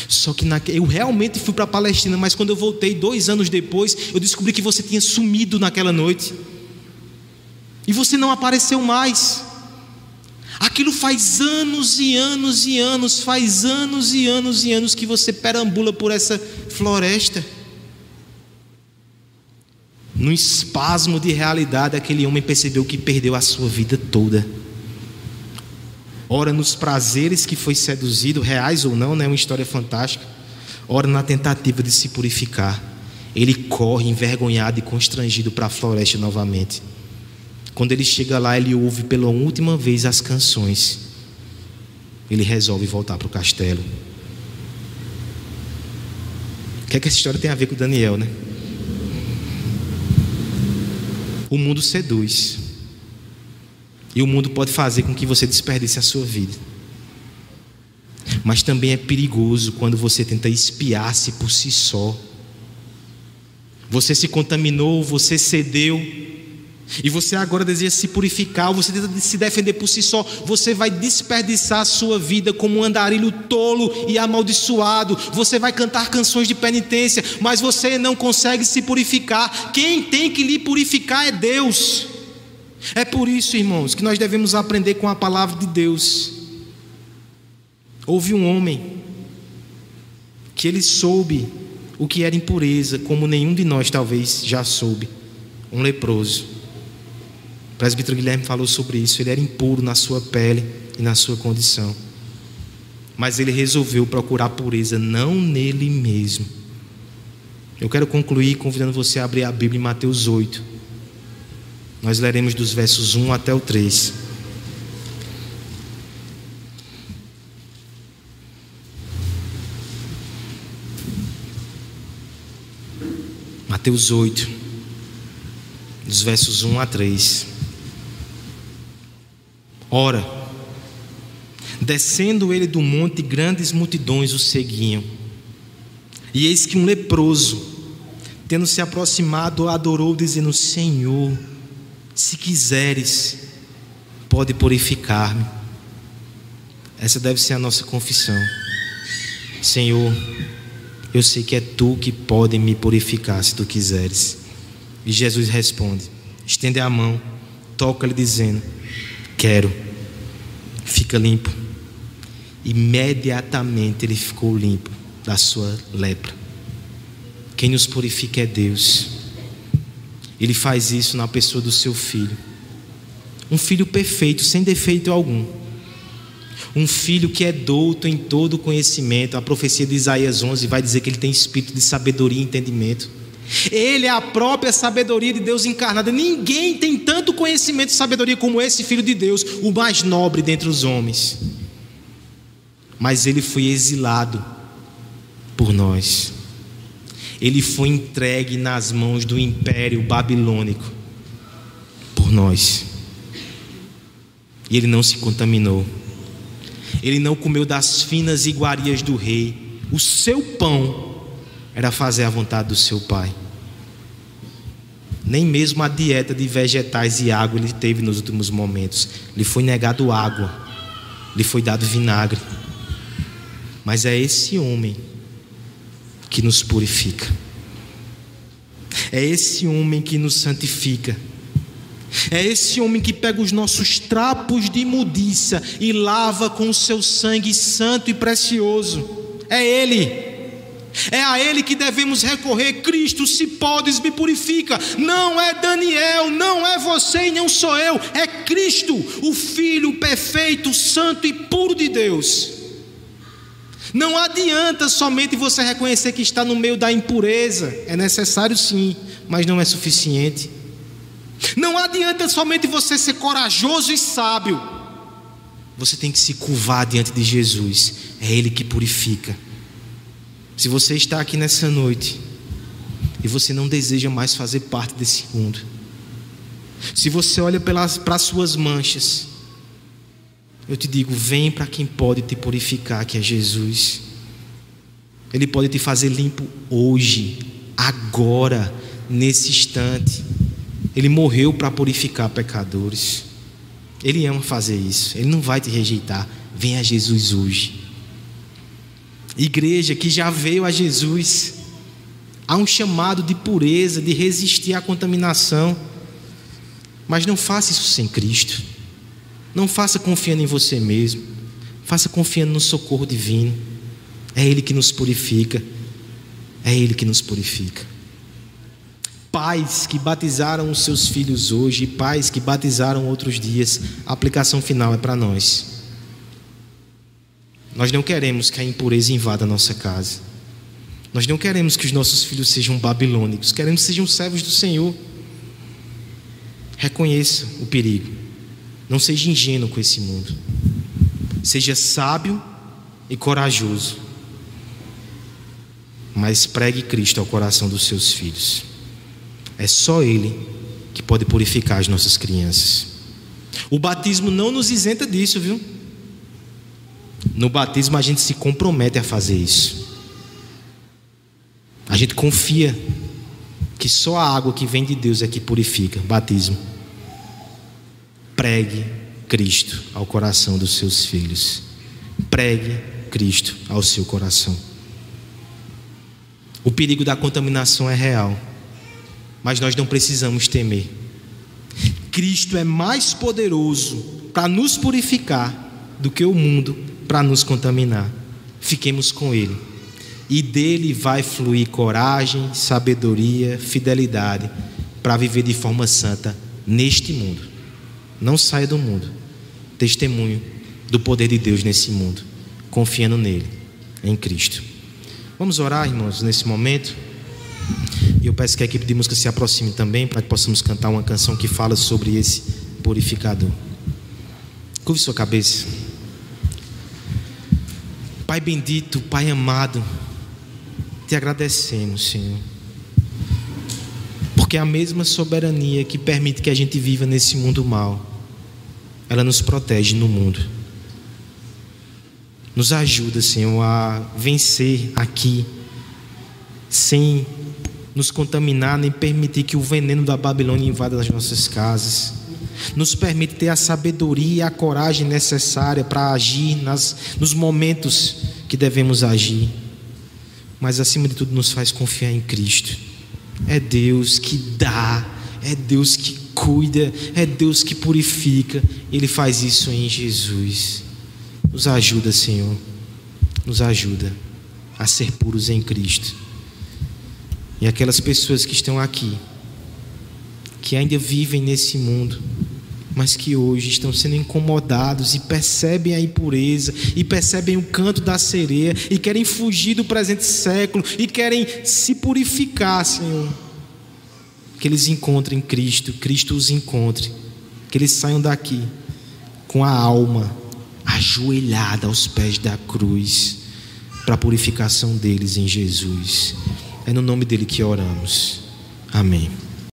Só que na, eu realmente fui para a Palestina, mas quando eu voltei dois anos depois, eu descobri que você tinha sumido naquela noite. E você não apareceu mais. Aquilo faz anos e anos e anos, faz anos e anos e anos que você perambula por essa floresta. No espasmo de realidade, aquele homem percebeu que perdeu a sua vida toda. Ora nos prazeres que foi seduzido, reais ou não, né? uma história fantástica. Ora na tentativa de se purificar. Ele corre envergonhado e constrangido para a floresta novamente. Quando ele chega lá, ele ouve pela última vez as canções. Ele resolve voltar para o castelo. O que é que essa história tem a ver com Daniel, né? O mundo seduz. E o mundo pode fazer com que você desperdice a sua vida. Mas também é perigoso quando você tenta espiar-se por si só. Você se contaminou, você cedeu, e você agora deseja se purificar, ou você tenta se defender por si só, você vai desperdiçar a sua vida como um andarilho tolo e amaldiçoado. Você vai cantar canções de penitência, mas você não consegue se purificar. Quem tem que lhe purificar é Deus. É por isso, irmãos, que nós devemos aprender com a palavra de Deus. Houve um homem que ele soube o que era impureza, como nenhum de nós talvez já soube, um leproso. O presbítero Guilherme falou sobre isso. Ele era impuro na sua pele e na sua condição. Mas ele resolveu procurar pureza não nele mesmo. Eu quero concluir convidando você a abrir a Bíblia em Mateus 8. Nós leremos dos versos 1 até o 3. Mateus 8, dos versos 1 a 3. Ora, descendo ele do monte, grandes multidões o seguiam. E eis que um leproso, tendo se aproximado, adorou, dizendo: Senhor, se quiseres, pode purificar-me. Essa deve ser a nossa confissão. Senhor, eu sei que é tu que pode me purificar se tu quiseres. E Jesus responde: estende a mão, toca-lhe, dizendo: Quero fica limpo. Imediatamente ele ficou limpo da sua lepra. Quem nos purifica é Deus. Ele faz isso na pessoa do seu filho. Um filho perfeito, sem defeito algum. Um filho que é douto em todo conhecimento. A profecia de Isaías 11 vai dizer que ele tem espírito de sabedoria e entendimento. Ele é a própria sabedoria de Deus encarnada. Ninguém tem tanto conhecimento e sabedoria como esse filho de Deus, o mais nobre dentre os homens. Mas ele foi exilado por nós. Ele foi entregue nas mãos do império babilônico por nós. E ele não se contaminou. Ele não comeu das finas iguarias do rei. O seu pão era fazer a vontade do seu pai. Nem mesmo a dieta de vegetais e água ele teve nos últimos momentos. Lhe foi negado água, lhe foi dado vinagre. Mas é esse homem que nos purifica. É esse homem que nos santifica. É esse homem que pega os nossos trapos de imundícia e lava com o seu sangue santo e precioso. É Ele. É a Ele que devemos recorrer. Cristo, se podes, me purifica. Não é Daniel, não é você e não sou eu. É Cristo, o Filho perfeito, santo e puro de Deus. Não adianta somente você reconhecer que está no meio da impureza. É necessário sim, mas não é suficiente. Não adianta somente você ser corajoso e sábio. Você tem que se curvar diante de Jesus. É Ele que purifica. Se você está aqui nessa noite e você não deseja mais fazer parte desse mundo, se você olha pelas, para as suas manchas, eu te digo: vem para quem pode te purificar, que é Jesus. Ele pode te fazer limpo hoje, agora, nesse instante. Ele morreu para purificar pecadores. Ele ama fazer isso. Ele não vai te rejeitar. Venha a Jesus hoje. Igreja que já veio a Jesus, há um chamado de pureza, de resistir à contaminação. Mas não faça isso sem Cristo. Não faça confiando em você mesmo. Faça confiando no socorro divino. É Ele que nos purifica. É Ele que nos purifica. Pais que batizaram os seus filhos hoje, pais que batizaram outros dias, a aplicação final é para nós. Nós não queremos que a impureza invada a nossa casa. Nós não queremos que os nossos filhos sejam babilônicos, queremos que sejam servos do Senhor. Reconheça o perigo. Não seja ingênuo com esse mundo. Seja sábio e corajoso. Mas pregue Cristo ao coração dos seus filhos. É só Ele que pode purificar as nossas crianças. O batismo não nos isenta disso, viu? No batismo a gente se compromete a fazer isso. A gente confia que só a água que vem de Deus é que purifica. Batismo. Pregue Cristo ao coração dos seus filhos. Pregue Cristo ao seu coração. O perigo da contaminação é real, mas nós não precisamos temer. Cristo é mais poderoso para nos purificar do que o mundo para nos contaminar. Fiquemos com Ele. E dele vai fluir coragem, sabedoria, fidelidade para viver de forma santa neste mundo. Não saia do mundo. Testemunho do poder de Deus nesse mundo, confiando nele, em Cristo. Vamos orar, irmãos, nesse momento. E eu peço que a equipe de música se aproxime também para que possamos cantar uma canção que fala sobre esse purificador. Curve sua cabeça. Pai bendito, Pai amado, te agradecemos, Senhor. Porque a mesma soberania que permite que a gente viva nesse mundo mal, ela nos protege no mundo. Nos ajuda, Senhor, a vencer aqui, sem nos contaminar, nem permitir que o veneno da Babilônia invada as nossas casas nos permite ter a sabedoria e a coragem necessária para agir nas, nos momentos que devemos agir, mas acima de tudo nos faz confiar em Cristo. É Deus que dá, é Deus que cuida, é Deus que purifica, Ele faz isso em Jesus. Nos ajuda, Senhor, nos ajuda a ser puros em Cristo. E aquelas pessoas que estão aqui, que ainda vivem nesse mundo, mas que hoje estão sendo incomodados e percebem a impureza, e percebem o canto da sereia, e querem fugir do presente século, e querem se purificar, Senhor. Que eles encontrem Cristo, Cristo os encontre, que eles saiam daqui com a alma ajoelhada aos pés da cruz, para a purificação deles em Jesus. É no nome dele que oramos. Amém.